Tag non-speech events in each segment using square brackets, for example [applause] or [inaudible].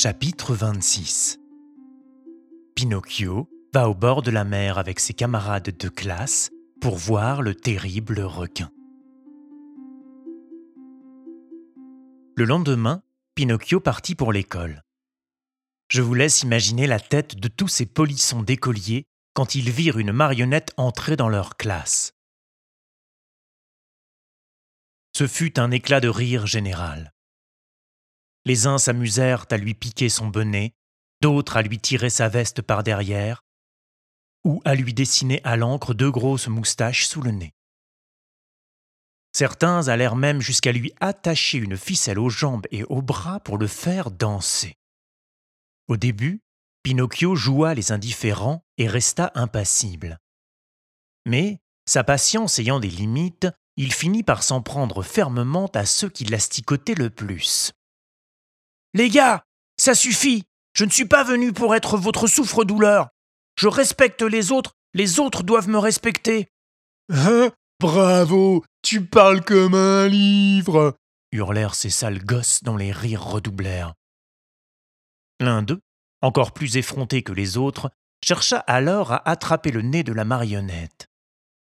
Chapitre 26 Pinocchio va au bord de la mer avec ses camarades de classe pour voir le terrible requin. Le lendemain, Pinocchio partit pour l'école. Je vous laisse imaginer la tête de tous ces polissons d'écoliers quand ils virent une marionnette entrer dans leur classe. Ce fut un éclat de rire général. Les uns s'amusèrent à lui piquer son bonnet, d'autres à lui tirer sa veste par derrière, ou à lui dessiner à l'encre deux grosses moustaches sous le nez. Certains allèrent même jusqu'à lui attacher une ficelle aux jambes et aux bras pour le faire danser. Au début, Pinocchio joua les indifférents et resta impassible. Mais, sa patience ayant des limites, il finit par s'en prendre fermement à ceux qui l'asticotaient le plus. Les gars, ça suffit. Je ne suis pas venu pour être votre souffre-douleur. Je respecte les autres, les autres doivent me respecter. Hein? Bravo Tu parles comme un livre hurlèrent ces sales gosses dont les rires redoublèrent. L'un d'eux, encore plus effronté que les autres, chercha alors à attraper le nez de la marionnette.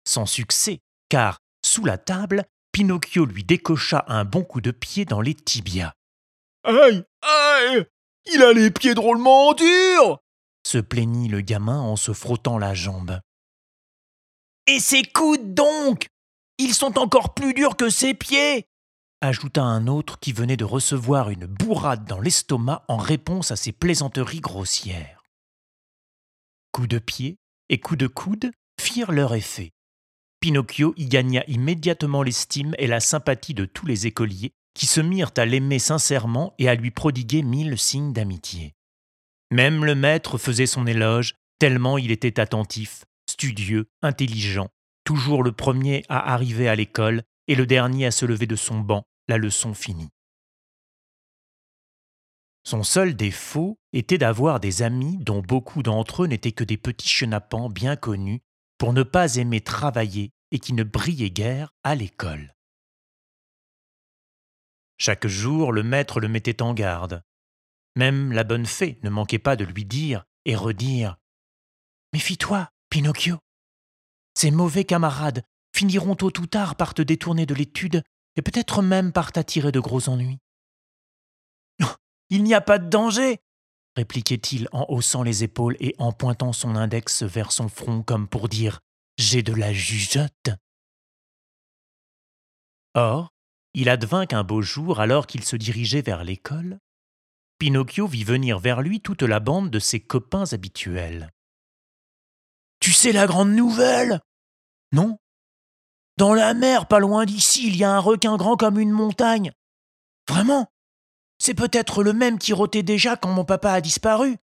Sans succès, car, sous la table, Pinocchio lui décocha un bon coup de pied dans les tibias. Aïe Aïe Il a les pieds drôlement durs se plaignit le gamin en se frottant la jambe. Et ses coudes donc Ils sont encore plus durs que ses pieds ajouta un autre qui venait de recevoir une bourrade dans l'estomac en réponse à ses plaisanteries grossières. Coups de pied et coups de coude firent leur effet. Pinocchio y gagna immédiatement l'estime et la sympathie de tous les écoliers qui se mirent à l'aimer sincèrement et à lui prodiguer mille signes d'amitié. Même le maître faisait son éloge, tellement il était attentif, studieux, intelligent, toujours le premier à arriver à l'école et le dernier à se lever de son banc, la leçon finie. Son seul défaut était d'avoir des amis dont beaucoup d'entre eux n'étaient que des petits chenapans bien connus pour ne pas aimer travailler et qui ne brillaient guère à l'école. Chaque jour, le maître le mettait en garde. Même la bonne fée ne manquait pas de lui dire et redire Méfie-toi, Pinocchio. Ces mauvais camarades finiront tôt ou tard par te détourner de l'étude et peut-être même par t'attirer de gros ennuis. Il n'y a pas de danger, répliquait-il en haussant les épaules et en pointant son index vers son front comme pour dire J'ai de la jugeote. Or, il advint qu'un beau jour, alors qu'il se dirigeait vers l'école, Pinocchio vit venir vers lui toute la bande de ses copains habituels. Tu sais la grande nouvelle? Non? Dans la mer, pas loin d'ici, il y a un requin grand comme une montagne. Vraiment? C'est peut-être le même qui rôtait déjà quand mon papa a disparu.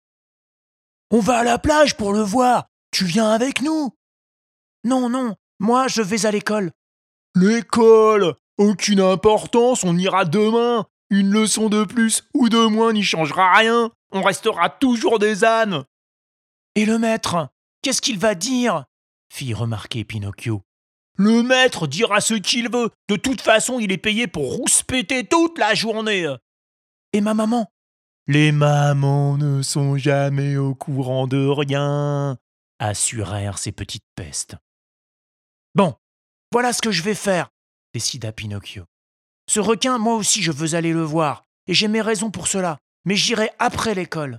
On va à la plage pour le voir. Tu viens avec nous? Non, non, moi je vais à l'école. L'école aucune importance, on ira demain. Une leçon de plus ou de moins n'y changera rien. On restera toujours des ânes. Et le maître, qu'est-ce qu'il va dire? fit remarquer Pinocchio. Le maître dira ce qu'il veut. De toute façon, il est payé pour rouspéter toute la journée. Et ma maman? Les mamans ne sont jamais au courant de rien, assurèrent ces petites pestes. Bon, voilà ce que je vais faire décida Pinocchio. Ce requin, moi aussi je veux aller le voir, et j'ai mes raisons pour cela, mais j'irai après l'école.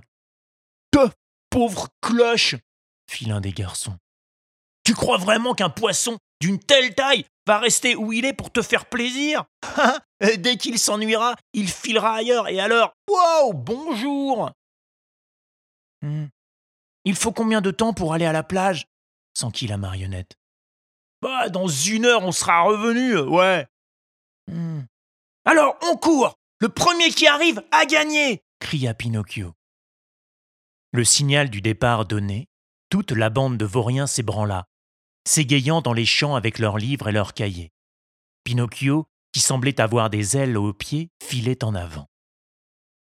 Te pauvre cloche fit l'un des garçons. Tu crois vraiment qu'un poisson d'une telle taille va rester où il est pour te faire plaisir? [laughs] Dès qu'il s'ennuiera, il filera ailleurs, et alors, wow, bonjour hmm. Il faut combien de temps pour aller à la plage? s'enquit la marionnette. Bah, dans une heure, on sera revenu, ouais. Hmm. Alors, on court Le premier qui arrive a gagné cria Pinocchio. Le signal du départ donné, toute la bande de vauriens s'ébranla, s'égayant dans les champs avec leurs livres et leurs cahiers. Pinocchio, qui semblait avoir des ailes aux pieds, filait en avant.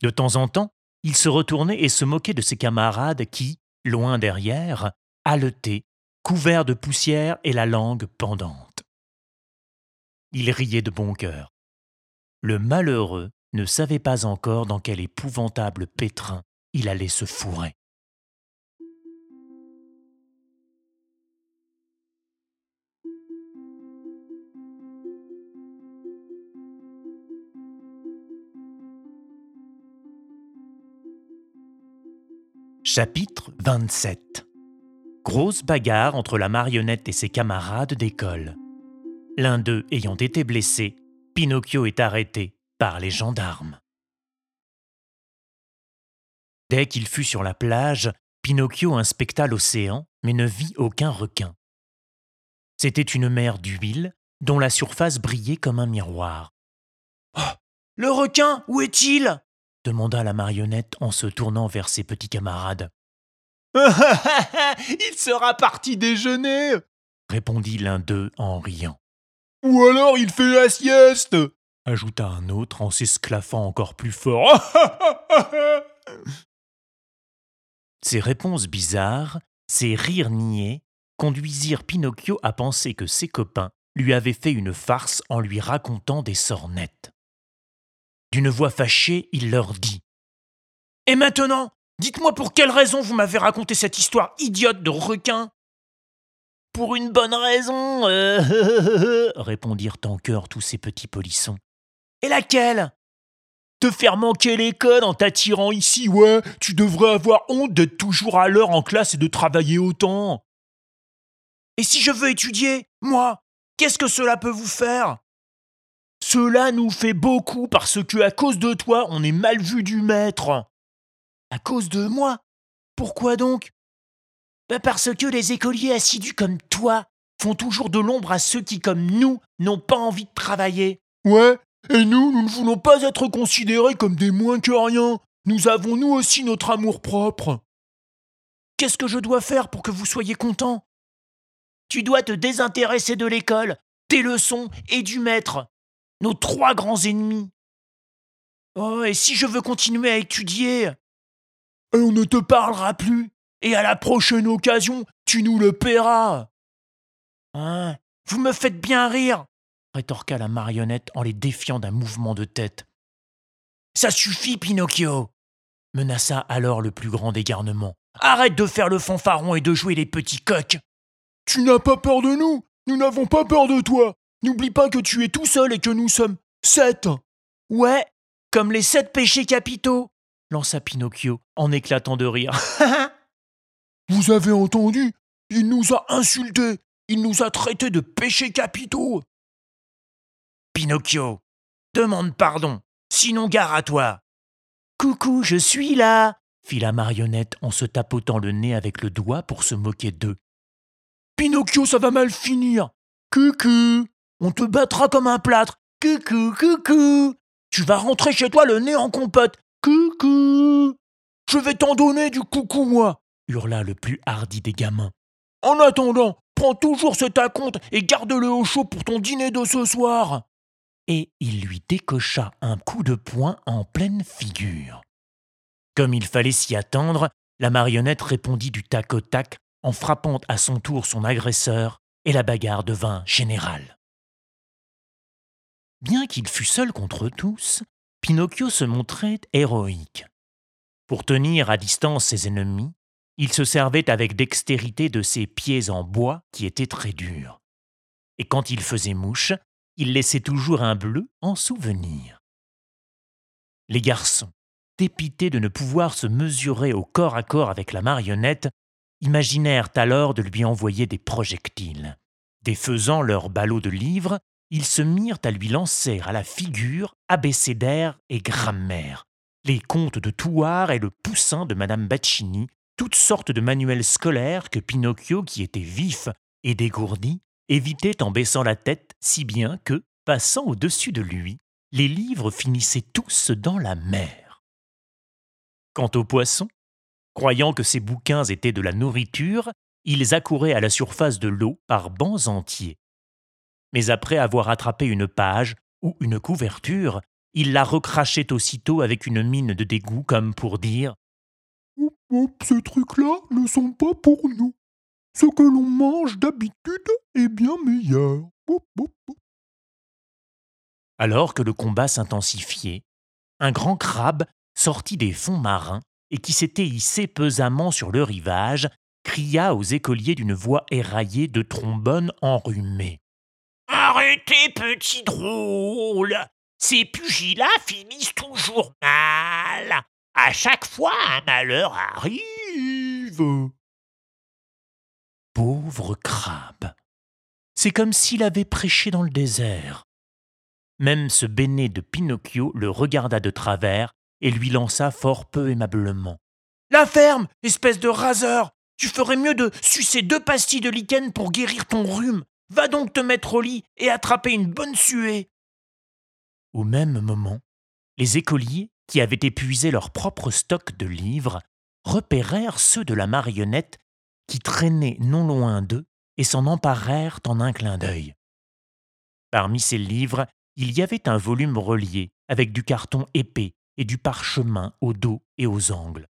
De temps en temps, il se retournait et se moquait de ses camarades qui, loin derrière, haletaient couvert de poussière et la langue pendante. Il riait de bon cœur. Le malheureux ne savait pas encore dans quel épouvantable pétrin il allait se fourrer. Chapitre 27 Grosse bagarre entre la marionnette et ses camarades d'école. L'un d'eux ayant été blessé, Pinocchio est arrêté par les gendarmes. Dès qu'il fut sur la plage, Pinocchio inspecta l'océan, mais ne vit aucun requin. C'était une mer d'huile dont la surface brillait comme un miroir. Oh, le requin, où est-il? demanda la marionnette en se tournant vers ses petits camarades. [laughs] Il sera parti déjeuner répondit l'un d'eux en riant. Ou alors il fait la sieste ajouta un autre en s'esclaffant encore plus fort. [laughs] Ces réponses bizarres, ces rires niais, conduisirent Pinocchio à penser que ses copains lui avaient fait une farce en lui racontant des sornettes. D'une voix fâchée, il leur dit Et maintenant, dites-moi pour quelle raison vous m'avez raconté cette histoire idiote de requin Pour une bonne raison, euh, [laughs] répondirent en chœur tous ces petits polissons. Et laquelle? Te faire manquer l'école en t'attirant ici, ouais, tu devrais avoir honte d'être toujours à l'heure en classe et de travailler autant. Et si je veux étudier, moi, qu'est-ce que cela peut vous faire? Cela nous fait beaucoup parce que à cause de toi, on est mal vu du maître. À cause de moi Pourquoi donc? Bah Parce que les écoliers assidus comme toi font toujours de l'ombre à ceux qui, comme nous, n'ont pas envie de travailler. Ouais, et nous, nous ne voulons pas être considérés comme des moins que rien. Nous avons nous aussi notre amour propre. Qu'est-ce que je dois faire pour que vous soyez content Tu dois te désintéresser de l'école, tes leçons et du maître nos trois grands ennemis. Oh, et si je veux continuer à étudier? On ne te parlera plus, et à la prochaine occasion, tu nous le paieras. Hein, vous me faites bien rire, rétorqua la marionnette en les défiant d'un mouvement de tête. Ça suffit, Pinocchio menaça alors le plus grand des garnements. Arrête de faire le fanfaron et de jouer les petits coqs. Tu n'as pas peur de nous Nous n'avons pas peur de toi N'oublie pas que tu es tout seul et que nous sommes sept. Ouais, comme les sept péchés capitaux, lança Pinocchio en éclatant de rire. [laughs] Vous avez entendu? Il nous a insultés. Il nous a traités de péchés capitaux. Pinocchio, demande pardon, sinon gare à toi. Coucou, je suis là, fit la marionnette en se tapotant le nez avec le doigt pour se moquer d'eux. Pinocchio, ça va mal finir. Coucou, on te battra comme un plâtre. Coucou, coucou. Tu vas rentrer chez toi le nez en compote. Coucou. Je vais t'en donner du coucou, moi, hurla le plus hardi des gamins. En attendant, prends toujours cet acompte et garde-le au chaud pour ton dîner de ce soir. Et il lui décocha un coup de poing en pleine figure. Comme il fallait s'y attendre, la marionnette répondit du tac au tac en frappant à son tour son agresseur, et la bagarre devint générale. Bien qu'il fût seul contre tous, Pinocchio se montrait héroïque. Pour tenir à distance ses ennemis, il se servait avec dextérité de ses pieds en bois qui étaient très durs. Et quand il faisait mouche, il laissait toujours un bleu en souvenir. Les garçons, dépités de ne pouvoir se mesurer au corps à corps avec la marionnette, imaginèrent alors de lui envoyer des projectiles. Défaisant leurs ballots de livres, ils se mirent à lui lancer à la figure abécédaire et grammaire, les contes de Touard et le poussin de Madame Baccini, toutes sortes de manuels scolaires que Pinocchio, qui était vif et dégourdi, évitait en baissant la tête, si bien que, passant au-dessus de lui, les livres finissaient tous dans la mer. Quant aux poissons, croyant que ces bouquins étaient de la nourriture, ils accouraient à la surface de l'eau par bancs entiers mais après avoir attrapé une page ou une couverture, il la recrachait aussitôt avec une mine de dégoût comme pour dire Ces trucs-là ne sont pas pour nous. Ce que l'on mange d'habitude est bien meilleur. Alors que le combat s'intensifiait, un grand crabe sorti des fonds marins et qui s'était hissé pesamment sur le rivage, cria aux écoliers d'une voix éraillée de trombone enrhumé. Arrêtez, petit drôle Ces pugilats finissent toujours mal À chaque fois, un malheur arrive Pauvre crabe C'est comme s'il avait prêché dans le désert. Même ce béné de Pinocchio le regarda de travers et lui lança fort peu aimablement. La ferme, espèce de raseur Tu ferais mieux de sucer deux pastilles de lichen pour guérir ton rhume. Va donc te mettre au lit et attraper une bonne suée. Au même moment, les écoliers, qui avaient épuisé leur propre stock de livres, repérèrent ceux de la marionnette qui traînaient non loin d'eux et s'en emparèrent en un clin d'œil. Parmi ces livres, il y avait un volume relié avec du carton épais et du parchemin au dos et aux angles.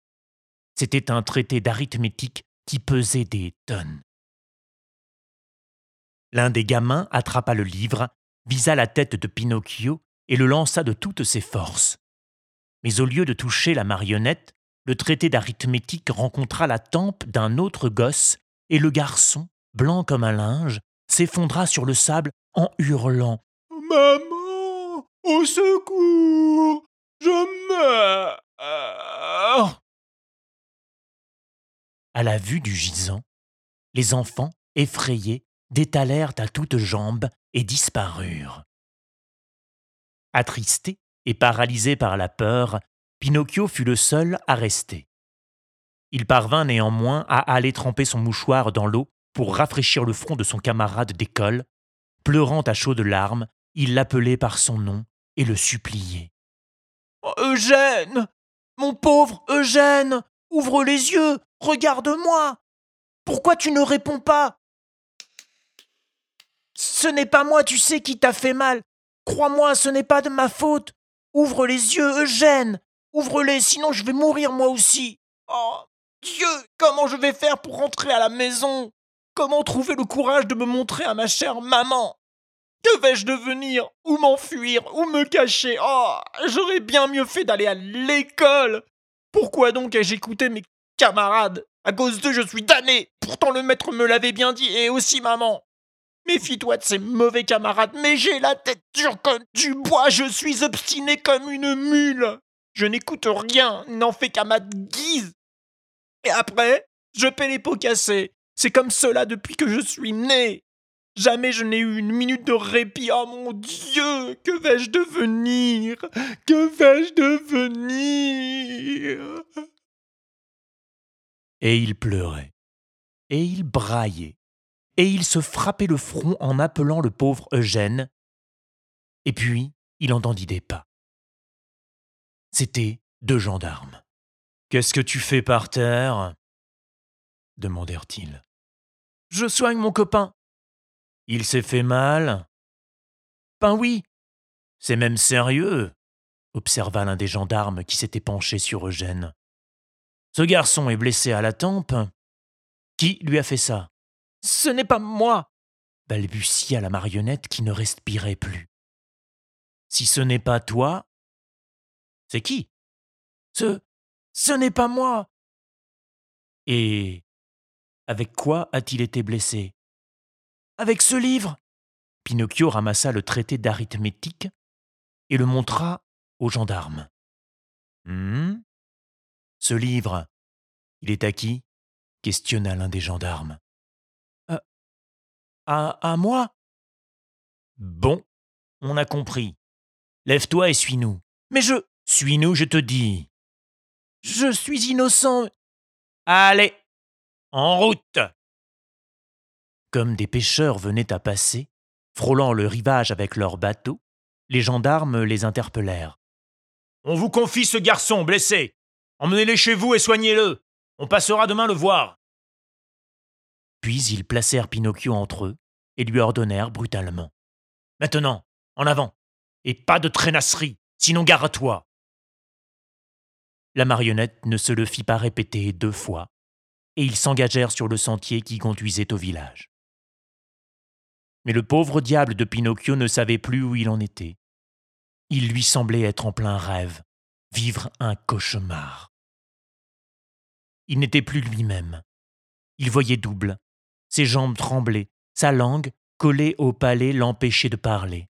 C'était un traité d'arithmétique qui pesait des tonnes. L'un des gamins attrapa le livre, visa la tête de Pinocchio et le lança de toutes ses forces. Mais au lieu de toucher la marionnette, le traité d'arithmétique rencontra la tempe d'un autre gosse, et le garçon, blanc comme un linge, s'effondra sur le sable en hurlant Maman Au secours Je meurs À la vue du gisant, les enfants, effrayés, détalèrent à toutes jambes et disparurent. Attristé et paralysé par la peur, Pinocchio fut le seul à rester. Il parvint néanmoins à aller tremper son mouchoir dans l'eau pour rafraîchir le front de son camarade d'école. Pleurant à chaudes larmes, il l'appelait par son nom et le suppliait. Eugène Mon pauvre Eugène Ouvre les yeux Regarde-moi Pourquoi tu ne réponds pas? Ce n'est pas moi, tu sais, qui t'a fait mal. Crois-moi, ce n'est pas de ma faute. Ouvre les yeux, Eugène. Ouvre-les, sinon je vais mourir moi aussi. Oh Dieu, comment je vais faire pour rentrer à la maison? Comment trouver le courage de me montrer à ma chère maman? Que vais-je devenir? Où m'enfuir? Où me cacher? Oh J'aurais bien mieux fait d'aller à l'école. Pourquoi donc ai-je écouté mes camarades? À cause d'eux, je suis damné. Pourtant le maître me l'avait bien dit, et aussi maman Méfie-toi de ces mauvais camarades, mais j'ai la tête dure comme du bois, je suis obstiné comme une mule. Je n'écoute rien, n'en fais qu'à ma guise. Et après, je paie les pots cassés. C'est comme cela depuis que je suis né. Jamais je n'ai eu une minute de répit. Oh mon Dieu, que vais-je devenir? Que vais-je devenir? Et il pleurait, et il braillait, et il se frappait le front en appelant le pauvre Eugène. Et puis, il entendit des pas. C'étaient deux gendarmes. Qu'est-ce que tu fais par terre? demandèrent-ils. Je soigne mon copain. Il s'est fait mal Ben oui. C'est même sérieux, observa l'un des gendarmes qui s'était penché sur Eugène. Ce garçon est blessé à la tempe. Qui lui a fait ça? Ce n'est pas moi, balbutia la marionnette qui ne respirait plus. Si ce n'est pas toi, c'est qui? Ce. Ce n'est pas moi. Et avec quoi a-t-il été blessé? Avec ce livre. Pinocchio ramassa le traité d'arithmétique et le montra aux gendarmes. Hum Ce livre, il est à qui questionna l'un des gendarmes. À, moi Bon, on a compris. Lève-toi et suis-nous. Mais je. Suis-nous, je te dis. Je suis innocent. Allez, en route Comme des pêcheurs venaient à passer, frôlant le rivage avec leurs bateaux, les gendarmes les interpellèrent. On vous confie ce garçon blessé. Emmenez-le chez vous et soignez-le. On passera demain le voir. Puis ils placèrent Pinocchio entre eux et lui ordonnèrent brutalement. Maintenant, en avant, et pas de traînasserie, sinon gare à toi. La marionnette ne se le fit pas répéter deux fois, et ils s'engagèrent sur le sentier qui conduisait au village. Mais le pauvre diable de Pinocchio ne savait plus où il en était. Il lui semblait être en plein rêve, vivre un cauchemar. Il n'était plus lui-même. Il voyait double. Ses jambes tremblaient, sa langue, collée au palais, l'empêchait de parler.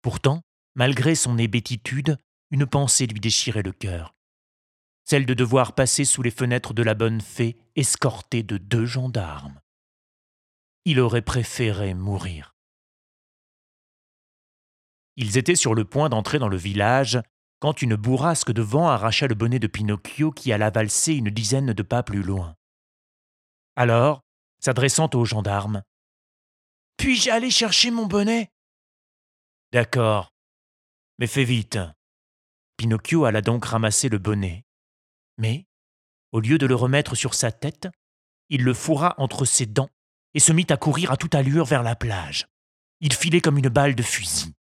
Pourtant, malgré son hébétitude, une pensée lui déchirait le cœur. Celle de devoir passer sous les fenêtres de la bonne fée, escortée de deux gendarmes. Il aurait préféré mourir. Ils étaient sur le point d'entrer dans le village quand une bourrasque de vent arracha le bonnet de Pinocchio qui alla valser une dizaine de pas plus loin. Alors, s'adressant aux gendarmes, Puis-je aller chercher mon bonnet? D'accord, mais fais vite. Pinocchio alla donc ramasser le bonnet. Mais, au lieu de le remettre sur sa tête, il le fourra entre ses dents et se mit à courir à toute allure vers la plage. Il filait comme une balle de fusil.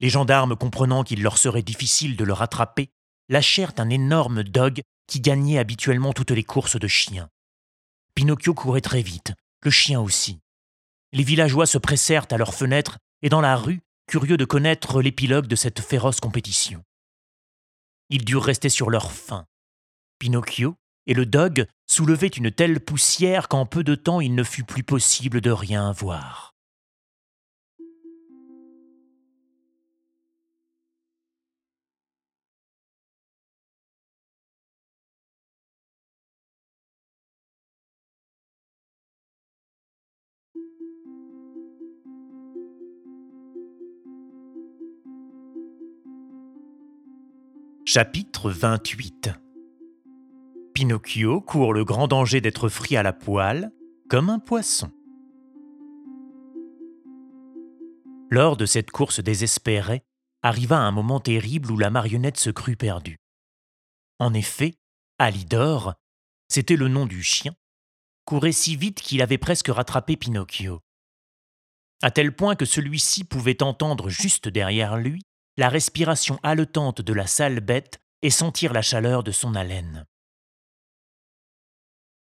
Les gendarmes, comprenant qu'il leur serait difficile de le rattraper, lâchèrent un énorme dog qui gagnait habituellement toutes les courses de chiens. Pinocchio courait très vite, le chien aussi. Les villageois se pressèrent à leurs fenêtres et dans la rue, curieux de connaître l'épilogue de cette féroce compétition. Ils durent rester sur leur faim. Pinocchio et le dog soulevaient une telle poussière qu'en peu de temps il ne fut plus possible de rien voir. Chapitre 28 Pinocchio court le grand danger d'être frit à la poêle comme un poisson. Lors de cette course désespérée, arriva un moment terrible où la marionnette se crut perdue. En effet, Alidor, c'était le nom du chien, courait si vite qu'il avait presque rattrapé Pinocchio. À tel point que celui-ci pouvait entendre juste derrière lui la respiration haletante de la sale bête et sentir la chaleur de son haleine.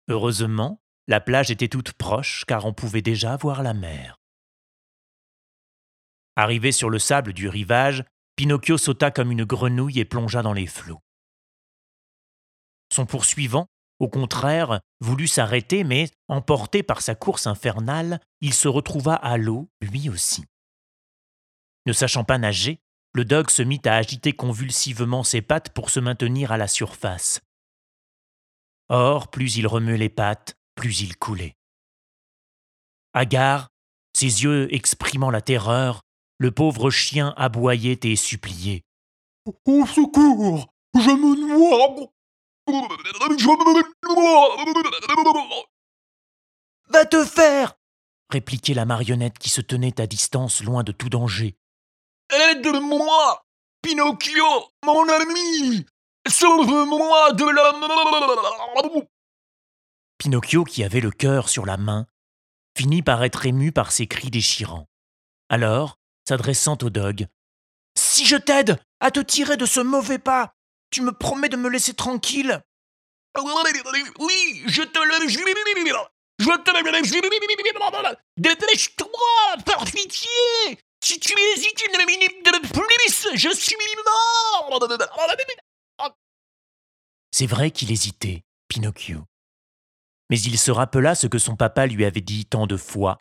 Heureusement, la plage était toute proche car on pouvait déjà voir la mer. Arrivé sur le sable du rivage, Pinocchio sauta comme une grenouille et plongea dans les flots. Son poursuivant, au contraire, voulut s'arrêter, mais, emporté par sa course infernale, il se retrouva à l'eau, lui aussi. Ne sachant pas nager, le dog se mit à agiter convulsivement ses pattes pour se maintenir à la surface. Or, plus il remuait les pattes, plus il coulait. Hagard, ses yeux exprimant la terreur, le pauvre chien aboyait et suppliait. Au secours Je me noie Je me noie Va te faire répliquait la marionnette qui se tenait à distance loin de tout danger. Aide-moi Pinocchio, mon ami. Sauve-moi de la... Pinocchio, qui avait le cœur sur la main, finit par être ému par ces cris déchirants. Alors, s'adressant au dog, Si je t'aide à te tirer de ce mauvais pas, tu me promets de me laisser tranquille? Oui, je te le jure Je te le Dépêche-toi, par pitié si tu hésites une minute de je suis mort C'est vrai qu'il hésitait, Pinocchio. Mais il se rappela ce que son papa lui avait dit tant de fois,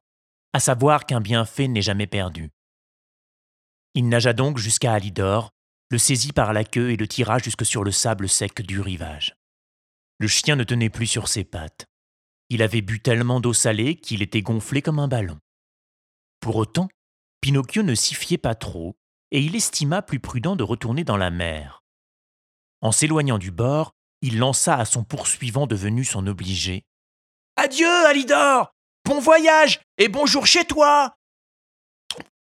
à savoir qu'un bienfait n'est jamais perdu. Il nagea donc jusqu'à Alidor, le saisit par la queue et le tira jusque sur le sable sec du rivage. Le chien ne tenait plus sur ses pattes. Il avait bu tellement d'eau salée qu'il était gonflé comme un ballon. Pour autant, Pinocchio ne s'y fiait pas trop, et il estima plus prudent de retourner dans la mer. En s'éloignant du bord, il lança à son poursuivant devenu son obligé. Adieu, Alidor Bon voyage et bonjour chez toi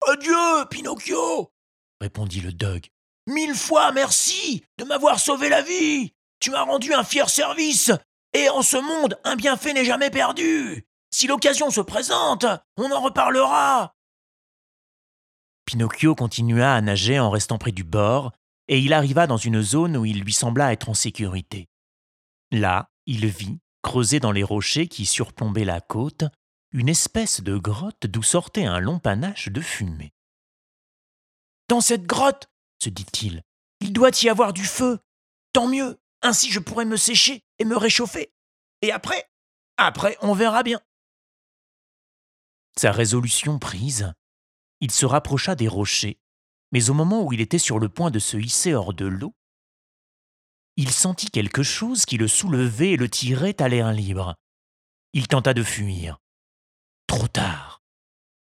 Adieu, Pinocchio répondit le dog. Mille fois merci de m'avoir sauvé la vie Tu m'as rendu un fier service Et en ce monde, un bienfait n'est jamais perdu Si l'occasion se présente, on en reparlera Pinocchio continua à nager en restant près du bord, et il arriva dans une zone où il lui sembla être en sécurité. Là, il vit, creusé dans les rochers qui surplombaient la côte, une espèce de grotte d'où sortait un long panache de fumée. Dans cette grotte, se dit-il, il Il doit y avoir du feu. Tant mieux, ainsi je pourrai me sécher et me réchauffer. Et après Après, on verra bien. Sa résolution prise, il se rapprocha des rochers, mais au moment où il était sur le point de se hisser hors de l'eau, il sentit quelque chose qui le soulevait et le tirait à l'air libre. Il tenta de fuir. Trop tard.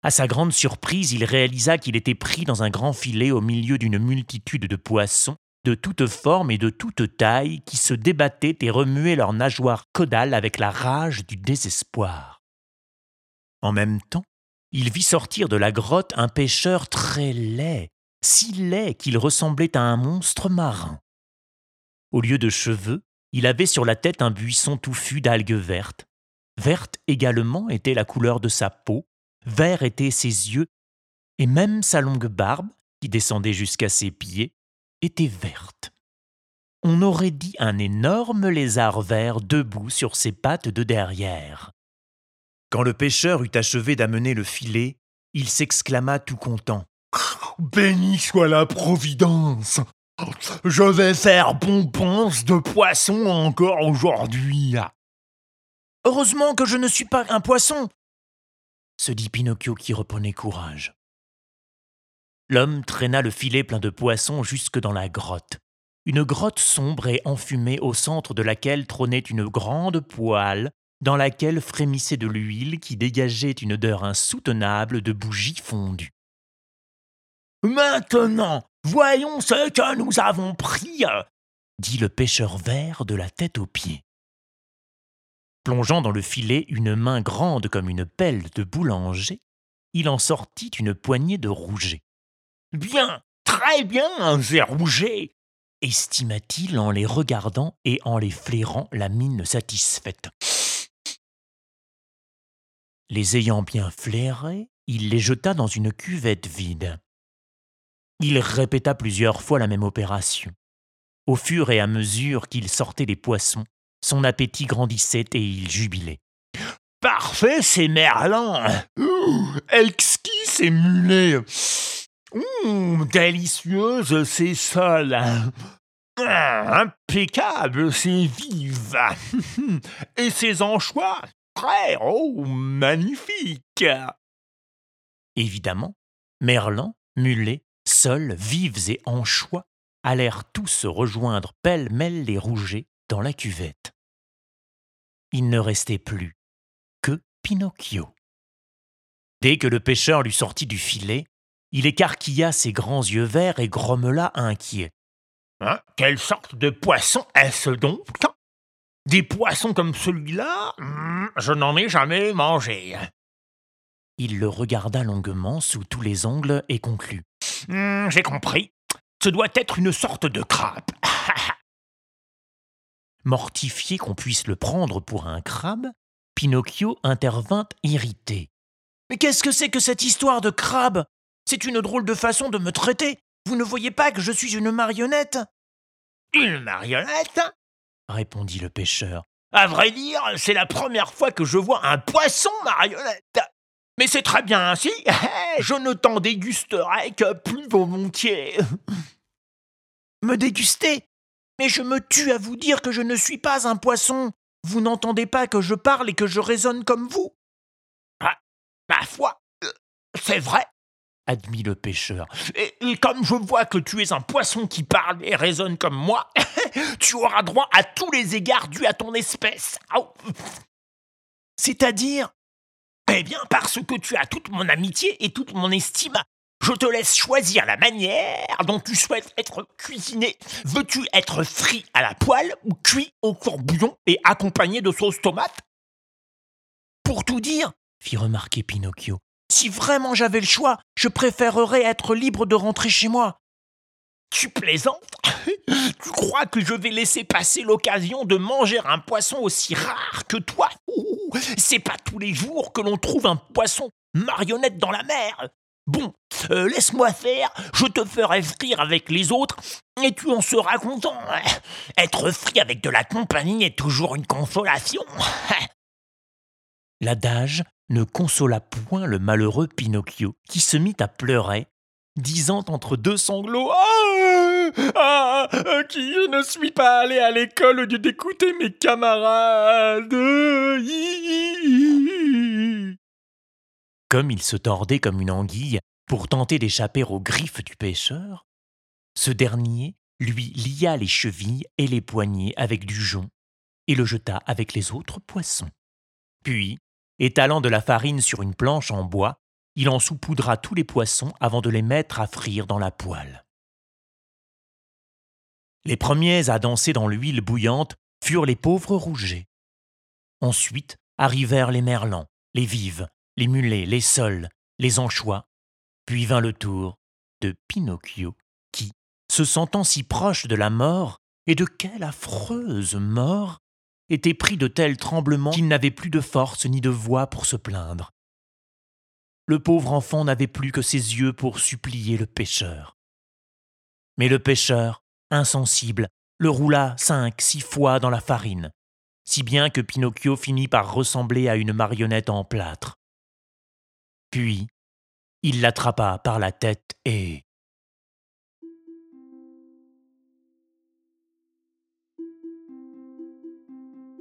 À sa grande surprise, il réalisa qu'il était pris dans un grand filet au milieu d'une multitude de poissons de toutes formes et de toutes tailles qui se débattaient et remuaient leurs nageoires caudales avec la rage du désespoir. En même temps, il vit sortir de la grotte un pêcheur très laid, si laid qu'il ressemblait à un monstre marin. Au lieu de cheveux, il avait sur la tête un buisson touffu d'algues vertes. Verte également était la couleur de sa peau, vert étaient ses yeux, et même sa longue barbe, qui descendait jusqu'à ses pieds, était verte. On aurait dit un énorme lézard vert debout sur ses pattes de derrière. Quand le pêcheur eut achevé d'amener le filet, il s'exclama tout content. Béni soit la Providence. Je vais faire bonbons de poisson encore aujourd'hui. Heureusement que je ne suis pas un poisson, se dit Pinocchio qui reprenait courage. L'homme traîna le filet plein de poissons jusque dans la grotte. Une grotte sombre et enfumée au centre de laquelle trônait une grande poêle dans laquelle frémissait de l'huile qui dégageait une odeur insoutenable de bougies fondues. Maintenant, voyons ce que nous avons pris, dit le pêcheur vert de la tête aux pieds. Plongeant dans le filet une main grande comme une pelle de boulanger, il en sortit une poignée de rouget. Bien, très bien, Zé Rouget, estima-t-il en les regardant et en les flairant la mine satisfaite. Les ayant bien flairés, il les jeta dans une cuvette vide. Il répéta plusieurs fois la même opération. Au fur et à mesure qu'il sortait les poissons, son appétit grandissait et il jubilait. Parfait, c'est Merlin Exquis, c'est Mulet Hum, délicieuse, c'est Sol. Impeccable, c'est. Et ses anchois, très, oh, magnifiques. Évidemment, Merlin, Mulet, Sol, Vives et Anchois allèrent tous rejoindre pêle-mêle les rougets dans la cuvette. Il ne restait plus que Pinocchio. Dès que le pêcheur lui sortit du filet, il écarquilla ses grands yeux verts et grommela inquiet. Hein, quelle sorte de poisson est-ce donc? Des poissons comme celui-là hmm, Je n'en ai jamais mangé. Il le regarda longuement sous tous les angles et conclut. Hmm, j'ai compris. Ce doit être une sorte de crabe. [laughs] Mortifié qu'on puisse le prendre pour un crabe, Pinocchio intervint irrité. Mais qu'est-ce que c'est que cette histoire de crabe? C'est une drôle de façon de me traiter. Vous ne voyez pas que je suis une marionnette? Une marionnette? Répondit le pêcheur. À vrai dire, c'est la première fois que je vois un poisson marionnette. Mais c'est très bien ainsi. [laughs] Je ne t'en dégusterai que plus volontiers. [laughs] Me déguster? Mais je me tue à vous dire que je ne suis pas un poisson. Vous n'entendez pas que je parle et que je raisonne comme vous Ah, ma foi, euh, c'est vrai admit le pêcheur. Et, comme je vois que tu es un poisson qui parle et raisonne comme moi, [laughs] tu auras droit à tous les égards dus à ton espèce. C'est-à-dire? Eh bien, parce que tu as toute mon amitié et toute mon estime. Je te laisse choisir la manière dont tu souhaites être cuisiné. Veux-tu être frit à la poêle ou cuit au courbouillon et accompagné de sauce tomate? Pour tout dire, fit remarquer Pinocchio, si vraiment j'avais le choix, je préférerais être libre de rentrer chez moi. Tu plaisantes? [laughs] Tu crois que je vais laisser passer l'occasion de manger un poisson aussi rare que toi? [laughs] C'est pas tous les jours que l'on trouve un poisson marionnette dans la mer. Bon, euh, laisse-moi faire, je te ferai frire avec les autres et tu en seras content. Être frit avec de la compagnie est toujours une consolation. [laughs] L'adage ne consola point le malheureux Pinocchio, qui se mit à pleurer, disant entre deux sanglots Ah, ah, Qui ne suis pas allé à l'école au lieu d'écouter mes camarades! Comme il se tordait comme une anguille pour tenter d'échapper aux griffes du pêcheur, ce dernier lui lia les chevilles et les poignets avec du jonc et le jeta avec les autres poissons. Puis, étalant de la farine sur une planche en bois, il en saupoudra tous les poissons avant de les mettre à frire dans la poêle. Les premiers à danser dans l'huile bouillante furent les pauvres rougets. Ensuite arrivèrent les merlans, les vives, les mulets, les sols, les anchois, puis vint le tour de Pinocchio, qui, se sentant si proche de la mort, et de quelle affreuse mort, était pris de tels tremblements qu'il n'avait plus de force ni de voix pour se plaindre. Le pauvre enfant n'avait plus que ses yeux pour supplier le pêcheur. Mais le pêcheur, insensible, le roula cinq, six fois dans la farine, si bien que Pinocchio finit par ressembler à une marionnette en plâtre. Puis, il l'attrapa par la tête et...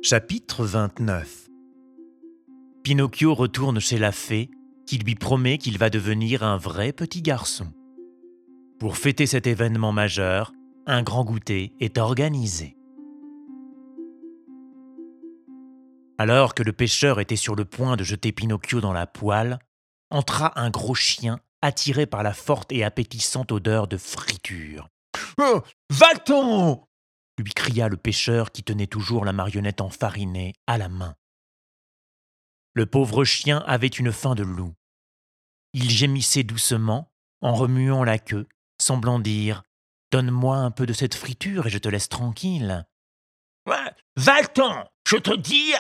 Chapitre 29 Pinocchio retourne chez la fée qui lui promet qu'il va devenir un vrai petit garçon. Pour fêter cet événement majeur, un grand goûter est organisé. Alors que le pêcheur était sur le point de jeter Pinocchio dans la poêle, entra un gros chien attiré par la forte et appétissante odeur de friture. Oh, Va-t'en lui cria le pêcheur qui tenait toujours la marionnette enfarinée à la main. Le pauvre chien avait une faim de loup. Il gémissait doucement, en remuant la queue, semblant dire Donne-moi un peu de cette friture et je te laisse tranquille. Va-t'en, je te dis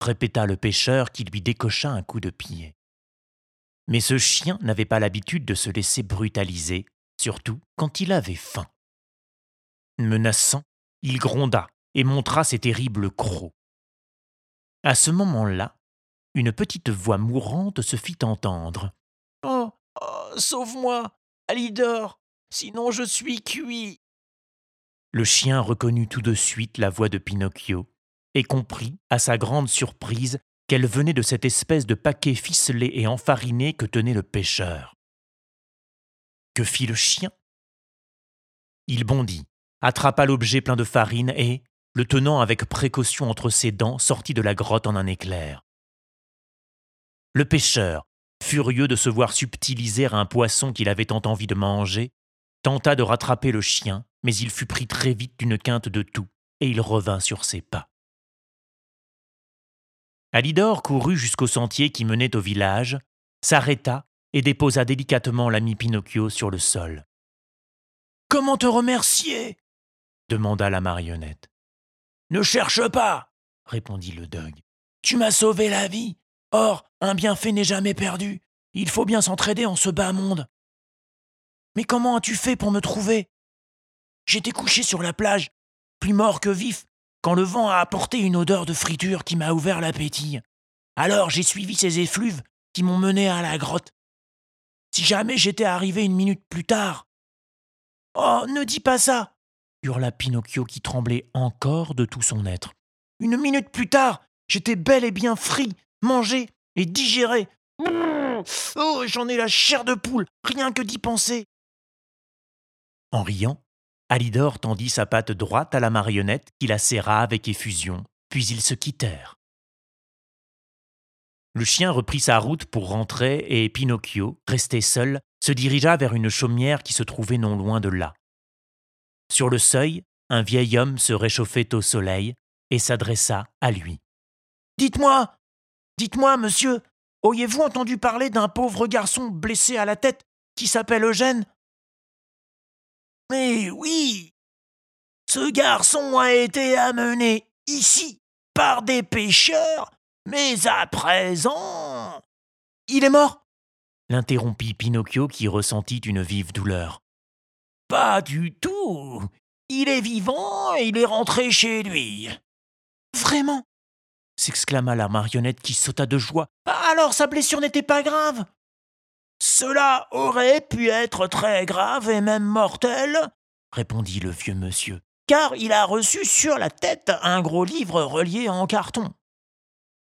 répéta le pêcheur qui lui décocha un coup de pied. Mais ce chien n'avait pas l'habitude de se laisser brutaliser, surtout quand il avait faim. Menaçant, il gronda et montra ses terribles crocs. À ce moment-là, une petite voix mourante se fit entendre. Oh, oh sauve-moi, Alidor, sinon je suis cuit. Le chien reconnut tout de suite la voix de Pinocchio et comprit, à sa grande surprise, qu'elle venait de cette espèce de paquet ficelé et enfariné que tenait le pêcheur. Que fit le chien? Il bondit, attrapa l'objet plein de farine et, le tenant avec précaution entre ses dents, sortit de la grotte en un éclair. Le pêcheur, furieux de se voir subtiliser un poisson qu'il avait tant envie de manger, tenta de rattraper le chien, mais il fut pris très vite d'une quinte de tout, et il revint sur ses pas. Alidor courut jusqu'au sentier qui menait au village, s'arrêta et déposa délicatement l'ami Pinocchio sur le sol. Comment te remercier? Demanda la marionnette. Ne cherche pas, répondit le Dogue. Tu m'as sauvé la vie. Or, un bienfait n'est jamais perdu. Il faut bien s'entraider en ce bas monde. Mais comment as-tu fait pour me trouver? J'étais couché sur la plage, plus mort que vif, quand le vent a apporté une odeur de friture qui m'a ouvert l'appétit. Alors j'ai suivi ces effluves qui m'ont mené à la grotte. Si jamais j'étais arrivé une minute plus tard. Oh, ne dis pas ça hurla Pinocchio qui tremblait encore de tout son être. Une minute plus tard, j'étais bel et bien frit, mangé et digéré. Oh, j'en ai la chair de poule, rien que d'y penser. En riant, Alidor tendit sa patte droite à la marionnette qui la serra avec effusion, puis ils se quittèrent. Le chien reprit sa route pour rentrer et Pinocchio, resté seul, se dirigea vers une chaumière qui se trouvait non loin de là. Sur le seuil, un vieil homme se réchauffait au soleil et s'adressa à lui. Dites-moi, dites-moi, monsieur, auriez-vous entendu parler d'un pauvre garçon blessé à la tête qui s'appelle Eugène? Mais oui Ce garçon a été amené ici par des pêcheurs, mais à présent. Il est mort l'interrompit Pinocchio qui ressentit une vive douleur. Pas du tout. Il est vivant et il est rentré chez lui. Vraiment? s'exclama la marionnette qui sauta de joie. Alors sa blessure n'était pas grave? Cela aurait pu être très grave et même mortel, répondit le vieux monsieur, car il a reçu sur la tête un gros livre relié en carton.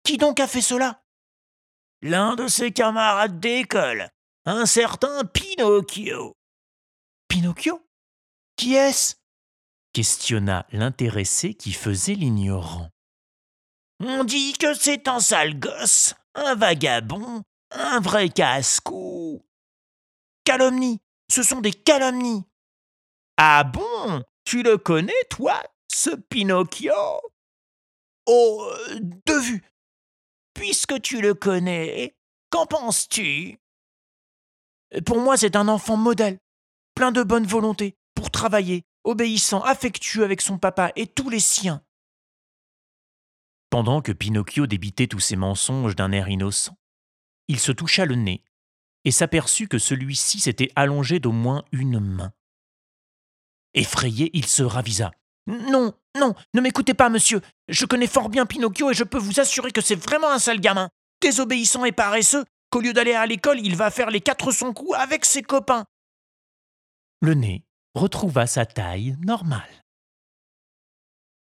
Qui donc a fait cela? L'un de ses camarades d'école, un certain Pinocchio. Pinocchio? Qui est-ce? questionna l'intéressé qui faisait l'ignorant. On dit que c'est un sale gosse, un vagabond, un vrai casse-cou. Calomnie, ce sont des calomnies. Ah bon Tu le connais, toi, ce Pinocchio? Oh, de vue. Puisque tu le connais, qu'en penses-tu? Pour moi, c'est un enfant modèle, plein de bonne volonté, pour travailler, obéissant, affectueux avec son papa et tous les siens. Pendant que Pinocchio débitait tous ses mensonges d'un air innocent, il se toucha le nez et s'aperçut que celui-ci s'était allongé d'au moins une main. Effrayé, il se ravisa. Non, non, ne m'écoutez pas, monsieur. Je connais fort bien Pinocchio et je peux vous assurer que c'est vraiment un sale gamin, désobéissant et paresseux, qu'au lieu d'aller à l'école, il va faire les quatre cents coups avec ses copains. Le nez retrouva sa taille normale.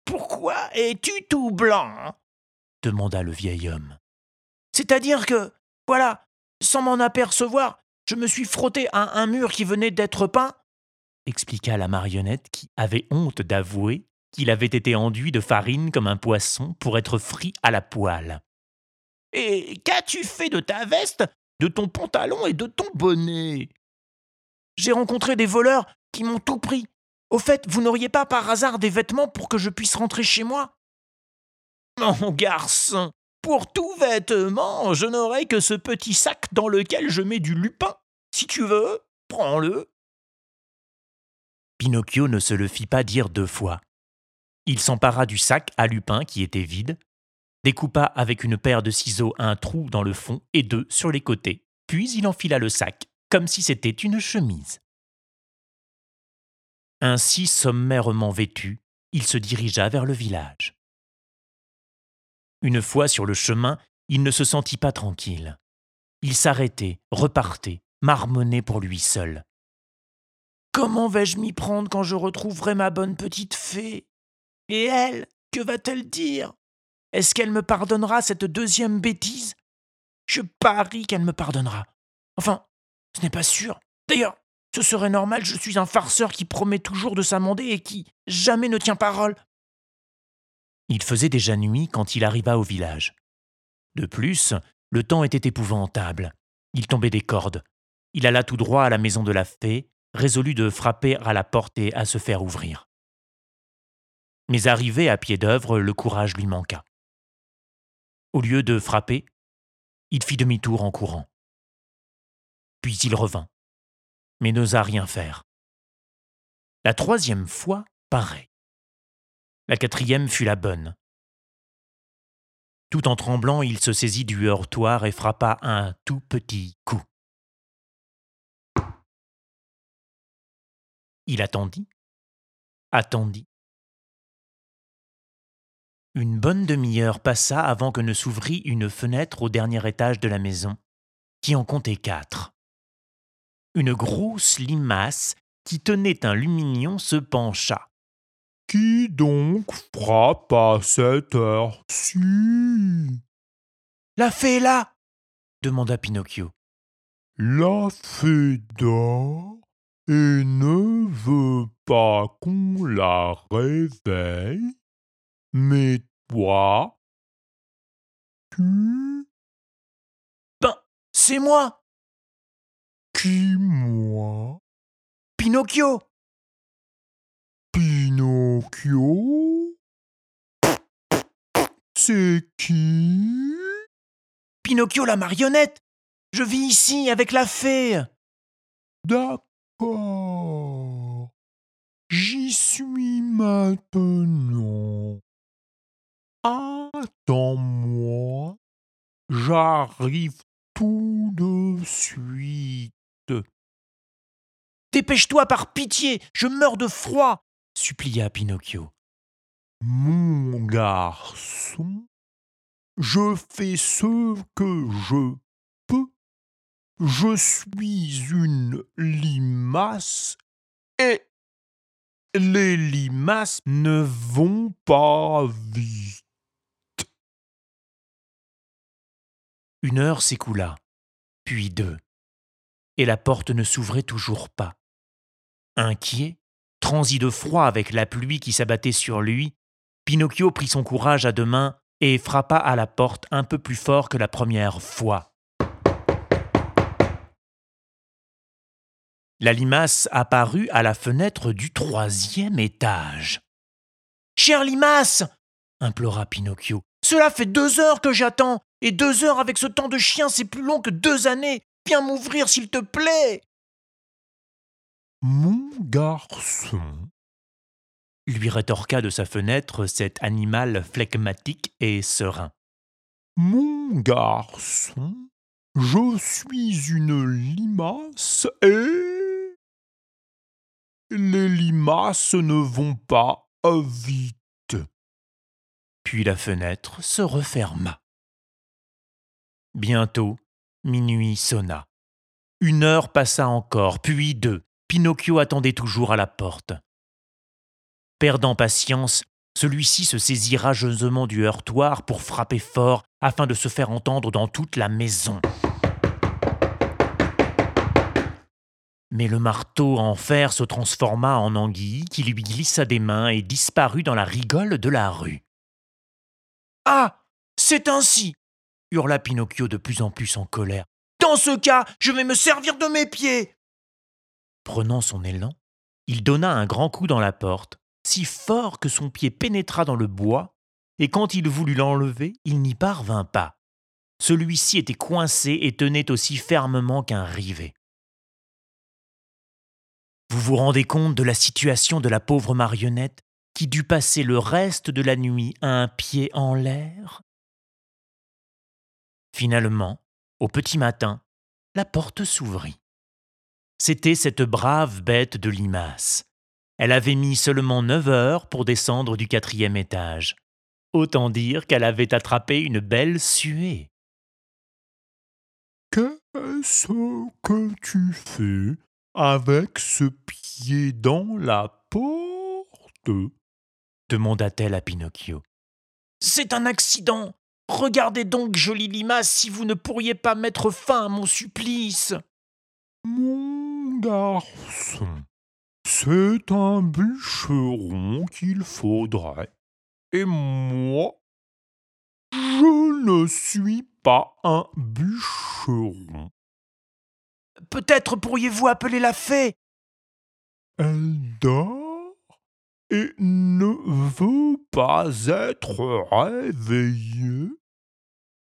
Pourquoi es-tu tout blanc demanda le vieil homme. C'est-à-dire que, voilà, sans m'en apercevoir, je me suis frotté à un mur qui venait d'être peint, expliqua la marionnette qui avait honte d'avouer qu'il avait été enduit de farine comme un poisson pour être frit à la poêle. Et qu'as-tu fait de ta veste, de ton pantalon et de ton bonnet? J'ai rencontré des voleurs qui m'ont tout pris. Au fait, vous n'auriez pas par hasard des vêtements pour que je puisse rentrer chez moi? Mon garçon, pour tout vêtement, je n'aurai que ce petit sac dans lequel je mets du lupin. Si tu veux, prends-le. Pinocchio ne se le fit pas dire deux fois. Il s'empara du sac à lupin qui était vide, découpa avec une paire de ciseaux un trou dans le fond et deux sur les côtés, puis il enfila le sac, comme si c'était une chemise. Ainsi sommairement vêtu, il se dirigea vers le village. Une fois sur le chemin, il ne se sentit pas tranquille. Il s'arrêtait, repartait, marmonnait pour lui seul. Comment vais-je m'y prendre quand je retrouverai ma bonne petite fée? Et elle, que va-t-elle dire? Est-ce qu'elle me pardonnera cette deuxième bêtise? Je parie qu'elle me pardonnera. Enfin, ce n'est pas sûr. D'ailleurs, ce serait normal, je suis un farceur qui promet toujours de s'amender et qui jamais ne tient parole. Il faisait déjà nuit quand il arriva au village. De plus, le temps était épouvantable. Il tombait des cordes. Il alla tout droit à la maison de la fée, résolu de frapper à la porte et à se faire ouvrir. Mais arrivé à pied d'œuvre, le courage lui manqua. Au lieu de frapper, il fit demi-tour en courant. Puis il revint mais n'osa rien faire. La troisième fois, pareil. La quatrième fut la bonne. Tout en tremblant, il se saisit du heurtoir et frappa un tout petit coup. Il attendit, attendit. Une bonne demi-heure passa avant que ne s'ouvrît une fenêtre au dernier étage de la maison, qui en comptait quatre une grosse limace qui tenait un lumignon se pencha. Qui donc frappe à cette heure-ci? La fée est là demanda Pinocchio. La fée dort et ne veut pas qu'on la réveille. Mais toi, tu... Ben, c'est moi qui, moi? Pinocchio Pinocchio? C'est qui? Pinocchio la marionnette Je vis ici avec la fée D'accord. J'y suis maintenant. Attends-moi. J'arrive tout de suite. Dépêche-toi par pitié, je meurs de froid, supplia Pinocchio. Mon garçon, je fais ce que je peux. je suis une limace et les limaces ne vont pas vite. Une heure s'écoula, puis deux, et la porte ne s'ouvrait toujours pas. Inquiet, transi de froid avec la pluie qui s'abattait sur lui, Pinocchio prit son courage à deux mains et frappa à la porte un peu plus fort que la première fois. La limace apparut à la fenêtre du troisième étage. Chère limace implora Pinocchio. Cela fait deux heures que j'attends, et deux heures avec ce temps de chien, c'est plus long que deux années. Viens m'ouvrir, s'il te plaît. Mon garçon, lui rétorqua de sa fenêtre cet animal flegmatique et serein. Mon garçon, je suis une limace et les limaces ne vont pas vite. Puis la fenêtre se referma. Bientôt, minuit sonna. Une heure passa encore, puis deux. Pinocchio attendait toujours à la porte. Perdant patience, celui-ci se saisit rageusement du heurtoir pour frapper fort afin de se faire entendre dans toute la maison. Mais le marteau en fer se transforma en anguille qui lui glissa des mains et disparut dans la rigole de la rue. Ah C'est ainsi hurla Pinocchio de plus en plus en colère. Dans ce cas, je vais me servir de mes pieds Prenant son élan, il donna un grand coup dans la porte, si fort que son pied pénétra dans le bois, et quand il voulut l'enlever, il n'y parvint pas. Celui-ci était coincé et tenait aussi fermement qu'un rivet. Vous vous rendez compte de la situation de la pauvre marionnette qui dut passer le reste de la nuit à un pied en l'air? Finalement, au petit matin, la porte s'ouvrit. C'était cette brave bête de limace. Elle avait mis seulement neuf heures pour descendre du quatrième étage. Autant dire qu'elle avait attrapé une belle suée. Qu'est-ce que tu fais avec ce pied dans la porte? demanda-t-elle à Pinocchio. C'est un accident. Regardez donc, jolie limace, si vous ne pourriez pas mettre fin à mon supplice. Mon garçon, c'est un bûcheron qu'il faudrait. Et moi, je ne suis pas un bûcheron. Peut-être pourriez-vous appeler la fée. Elle dort et ne veut pas être réveillée.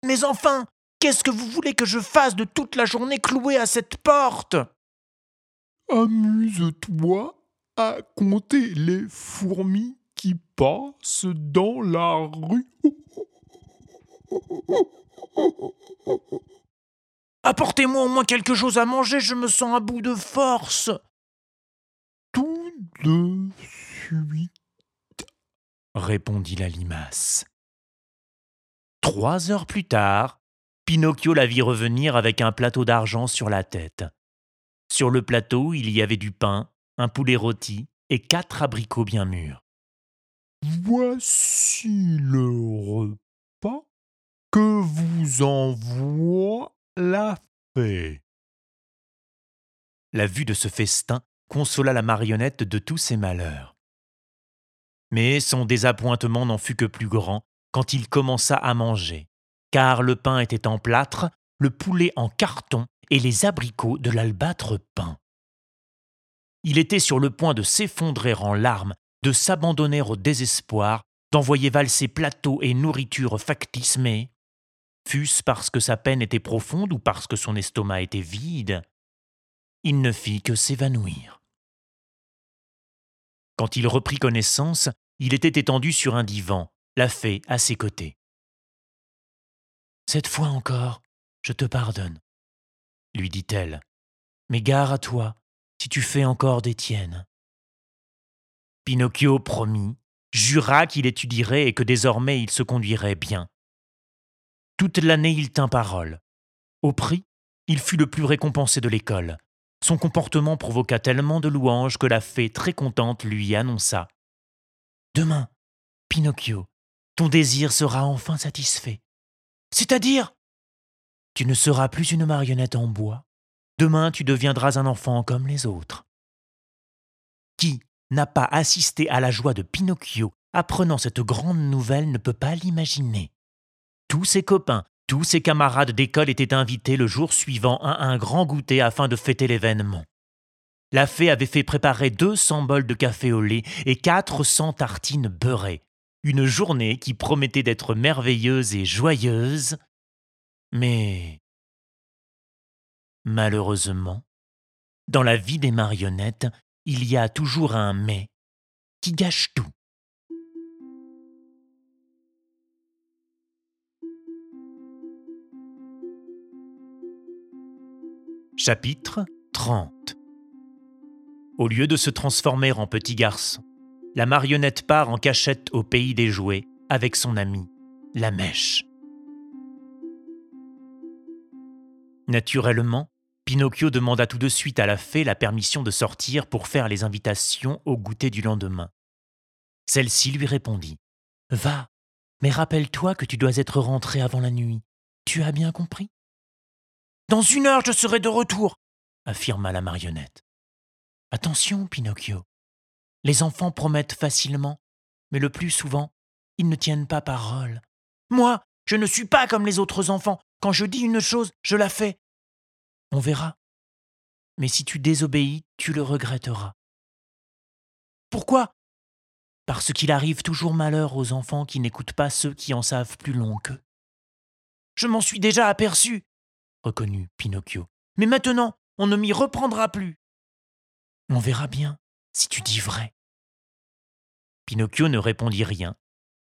Mais enfin, qu'est-ce que vous voulez que je fasse de toute la journée clouée à cette porte? Amuse-toi à compter les fourmis qui passent dans la rue. Apportez-moi au moins quelque chose à manger, je me sens à bout de force. Tout de répondit la limace. Trois heures plus tard, Pinocchio la vit revenir avec un plateau d'argent sur la tête. Sur le plateau, il y avait du pain, un poulet rôti et quatre abricots bien mûrs. Voici le repas que vous envoie la fée. La vue de ce festin consola la marionnette de tous ses malheurs. Mais son désappointement n'en fut que plus grand quand il commença à manger, car le pain était en plâtre, le poulet en carton et les abricots de l'albâtre peint. Il était sur le point de s'effondrer en larmes, de s'abandonner au désespoir, d'envoyer valser plateau et nourriture factice, mais, fût-ce parce que sa peine était profonde ou parce que son estomac était vide, il ne fit que s'évanouir. Quand il reprit connaissance, il était étendu sur un divan, la fée à ses côtés. Cette fois encore, je te pardonne, lui dit-elle, mais gare à toi si tu fais encore des tiennes. Pinocchio promit, jura qu'il étudierait et que désormais il se conduirait bien. Toute l'année il tint parole, au prix il fut le plus récompensé de l'école. Son comportement provoqua tellement de louanges que la fée, très contente, lui annonça Demain, Pinocchio, ton désir sera enfin satisfait. C'est-à-dire Tu ne seras plus une marionnette en bois. Demain, tu deviendras un enfant comme les autres. Qui n'a pas assisté à la joie de Pinocchio apprenant cette grande nouvelle ne peut pas l'imaginer. Tous ses copains, tous ses camarades d'école étaient invités le jour suivant à un grand goûter afin de fêter l'événement. La fée avait fait préparer 200 bols de café au lait et 400 tartines beurrées. Une journée qui promettait d'être merveilleuse et joyeuse. Mais malheureusement, dans la vie des marionnettes, il y a toujours un mais qui gâche tout. Chapitre 30 Au lieu de se transformer en petit garçon, la marionnette part en cachette au pays des jouets avec son ami, la mèche. Naturellement, Pinocchio demanda tout de suite à la fée la permission de sortir pour faire les invitations au goûter du lendemain. Celle-ci lui répondit Va, mais rappelle-toi que tu dois être rentré avant la nuit. Tu as bien compris dans une heure, je serai de retour, affirma la marionnette. Attention, Pinocchio. Les enfants promettent facilement, mais le plus souvent, ils ne tiennent pas parole. Moi, je ne suis pas comme les autres enfants. Quand je dis une chose, je la fais. On verra. Mais si tu désobéis, tu le regretteras. Pourquoi? Parce qu'il arrive toujours malheur aux enfants qui n'écoutent pas ceux qui en savent plus long qu'eux. Je m'en suis déjà aperçu, reconnut Pinocchio. Mais maintenant, on ne m'y reprendra plus. On verra bien si tu dis vrai. Pinocchio ne répondit rien,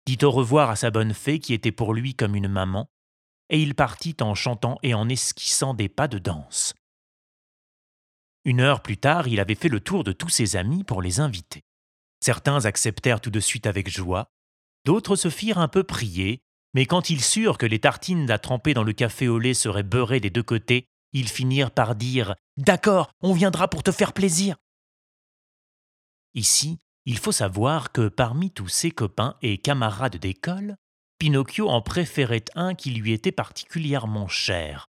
dit au revoir à sa bonne fée qui était pour lui comme une maman, et il partit en chantant et en esquissant des pas de danse. Une heure plus tard, il avait fait le tour de tous ses amis pour les inviter. Certains acceptèrent tout de suite avec joie, d'autres se firent un peu prier, mais quand ils surent que les tartines à tremper dans le café au lait seraient beurrées des deux côtés, ils finirent par dire D'accord, on viendra pour te faire plaisir. Ici, il faut savoir que parmi tous ses copains et camarades d'école, Pinocchio en préférait un qui lui était particulièrement cher.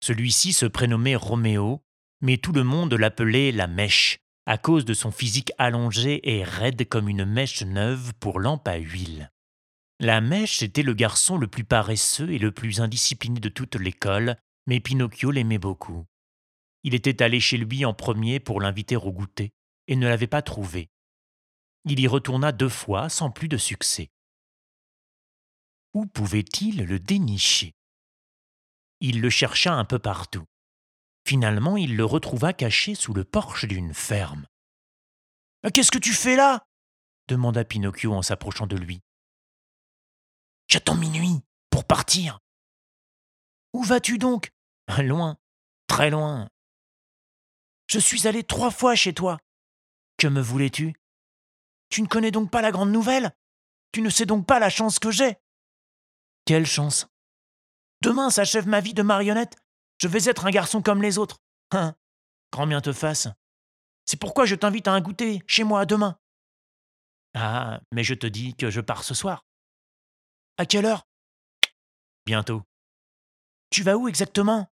Celui-ci se prénommait Roméo, mais tout le monde l'appelait la mèche, à cause de son physique allongé et raide comme une mèche neuve pour lampe à huile. La mèche était le garçon le plus paresseux et le plus indiscipliné de toute l'école, mais Pinocchio l'aimait beaucoup. Il était allé chez lui en premier pour l'inviter au goûter, et ne l'avait pas trouvé. Il y retourna deux fois sans plus de succès. Où pouvait-il le dénicher? Il le chercha un peu partout. Finalement, il le retrouva caché sous le porche d'une ferme. Qu'est-ce que tu fais là? demanda Pinocchio en s'approchant de lui. J'attends minuit pour partir. Où vas-tu donc? Loin, très loin. Je suis allé trois fois chez toi. Que me voulais-tu? Tu ne connais donc pas la grande nouvelle? Tu ne sais donc pas la chance que j'ai? Quelle chance? Demain s'achève ma vie de marionnette. Je vais être un garçon comme les autres. Hein? Grand bien te fasse. C'est pourquoi je t'invite à un goûter chez moi demain. Ah, mais je te dis que je pars ce soir. À quelle heure? Bientôt. Tu vas où exactement?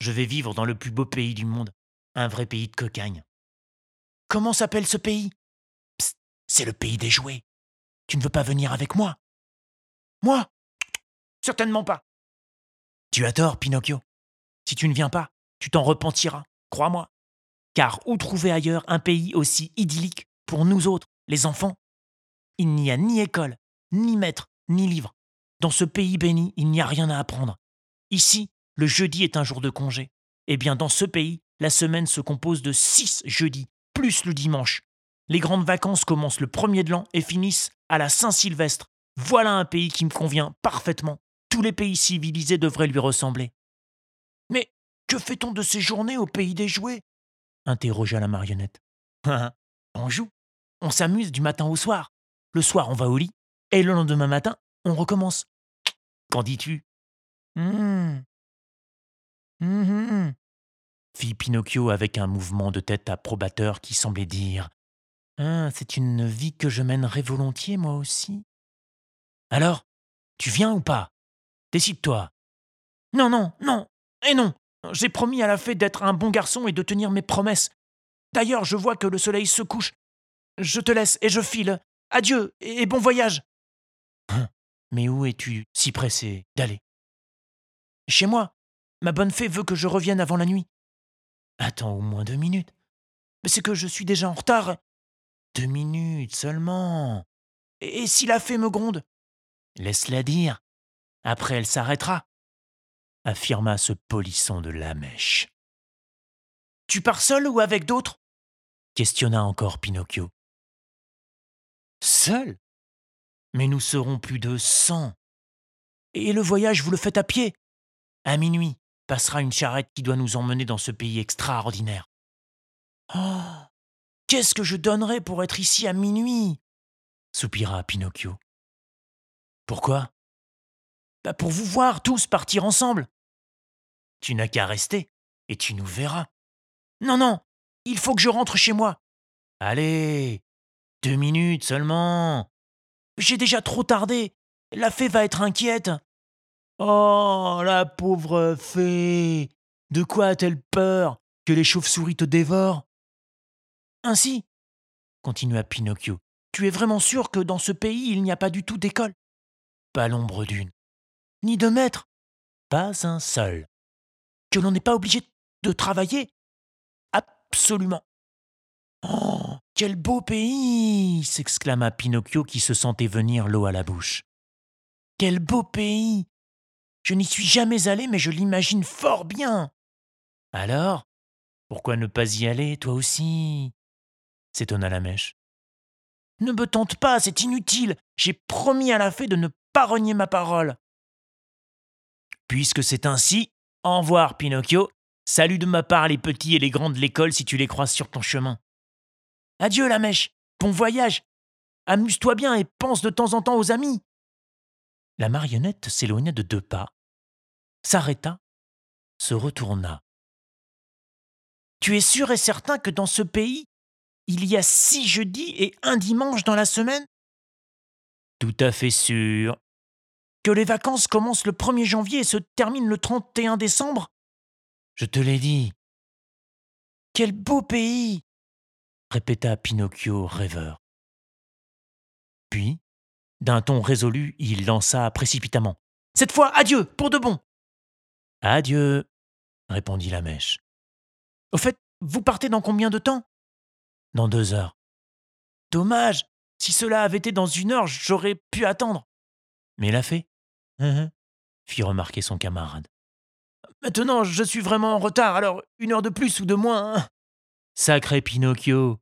Je vais vivre dans le plus beau pays du monde, un vrai pays de cocagne. Comment s'appelle ce pays? Psst, c'est le pays des jouets. Tu ne veux pas venir avec moi? Moi? Certainement pas. Tu as tort, Pinocchio. Si tu ne viens pas, tu t'en repentiras, crois-moi. Car où trouver ailleurs un pays aussi idyllique pour nous autres, les enfants? Il n'y a ni école, ni maître, ni livre. Dans ce pays béni, il n'y a rien à apprendre. Ici, le jeudi est un jour de congé. Eh bien, dans ce pays, la semaine se compose de six jeudis, plus le dimanche. Les grandes vacances commencent le premier de l'an et finissent à la Saint-Sylvestre. Voilà un pays qui me convient parfaitement. Tous les pays civilisés devraient lui ressembler. Mais que fait-on de ces journées au pays des jouets? interrogea la marionnette. on joue. On s'amuse du matin au soir. Le soir, on va au lit. Et le lendemain matin, on recommence. Qu'en dis-tu? Hmm. Hum, fit Pinocchio avec un mouvement de tête approbateur qui semblait dire ah, C'est une vie que je mènerais volontiers, moi aussi. Alors, tu viens ou pas? Décide-toi. Non, non, non, et non. J'ai promis à la fée d'être un bon garçon et de tenir mes promesses. D'ailleurs, je vois que le soleil se couche. Je te laisse et je file. Adieu et bon voyage. Hein, mais où es-tu si pressé d'aller? Chez moi. Ma bonne fée veut que je revienne avant la nuit. Attends au moins deux minutes. Mais c'est que je suis déjà en retard. Deux minutes seulement. Et, si la fée me gronde? Laisse-la dire. Après, elle s'arrêtera, affirma ce polisson de la mèche. Tu pars seul ou avec d'autres? questionna encore Pinocchio. Seul? Mais nous serons plus de cent. Et le voyage, vous le faites à pied À minuit passera une charrette qui doit nous emmener dans ce pays extraordinaire. Oh Qu'est-ce que je donnerais pour être ici à minuit? soupira Pinocchio. Pourquoi? Bah Pour vous voir tous partir ensemble. Tu n'as qu'à rester, et tu nous verras. Non, non, il faut que je rentre chez moi. Allez, deux minutes seulement. J'ai déjà trop tardé. La fée va être inquiète. Oh, la pauvre fée. De quoi a-t-elle peur Que les chauves-souris te dévorent? Ainsi, continua Pinocchio, tu es vraiment sûr que dans ce pays il n'y a pas du tout d'école? Pas l'ombre d'une. Ni de maître Pas un seul. Que l'on n'est pas obligé de travailler Absolument. Oh, quel beau pays s'exclama Pinocchio qui se sentait venir l'eau à la bouche. Quel beau pays Je n'y suis jamais allé, mais je l'imagine fort bien. Alors, pourquoi ne pas y aller, toi aussi? s'étonna la mèche. Ne me tente pas, c'est inutile. J'ai promis à la fée de ne pas renier ma parole. Puisque c'est ainsi, au revoir, Pinocchio. Salut de ma part les petits et les grands de l'école si tu les croises sur ton chemin. Adieu, la mèche. Bon voyage. Amuse-toi bien et pense de temps en temps aux amis. La marionnette s'éloigna de deux pas, s'arrêta, se retourna. Tu es sûr et certain que dans ce pays, il y a six jeudis et un dimanche dans la semaine? Tout à fait sûr. Que les vacances commencent le 1er janvier et se terminent le 31 décembre? Je te l'ai dit. Quel beau pays répéta Pinocchio rêveur. Puis, d'un ton résolu, il lança précipitamment. Cette fois, adieu, pour de bon. Adieu, répondit la mèche. Au fait, vous partez dans combien de temps? Dans deux heures. Dommage. Si cela avait été dans une heure, j'aurais pu attendre. Mais l'a hein, hein, fit remarquer son camarade. Maintenant, je suis vraiment en retard, alors une heure de plus ou de moins. Hein. Sacré Pinocchio.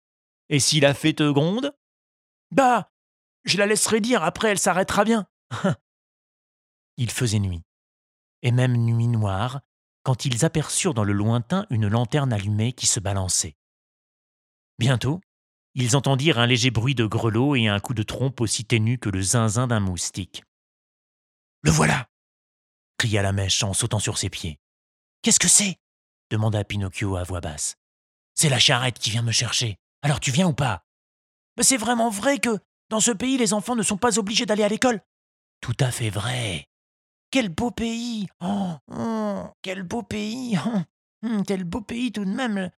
Et si la fée te gronde Bah, je la laisserai dire, après elle s'arrêtera bien. [laughs] Il faisait nuit, et même nuit noire, quand ils aperçurent dans le lointain une lanterne allumée qui se balançait. Bientôt, ils entendirent un léger bruit de grelot et un coup de trompe aussi ténu que le zinzin d'un moustique. Le voilà cria la mèche en sautant sur ses pieds. Qu'est-ce que c'est? demanda Pinocchio à voix basse. C'est la charrette qui vient me chercher. Alors tu viens ou pas Mais c'est vraiment vrai que dans ce pays, les enfants ne sont pas obligés d'aller à l'école. Tout à fait vrai. Quel beau pays Oh, oh quel beau pays oh, Quel beau pays tout de même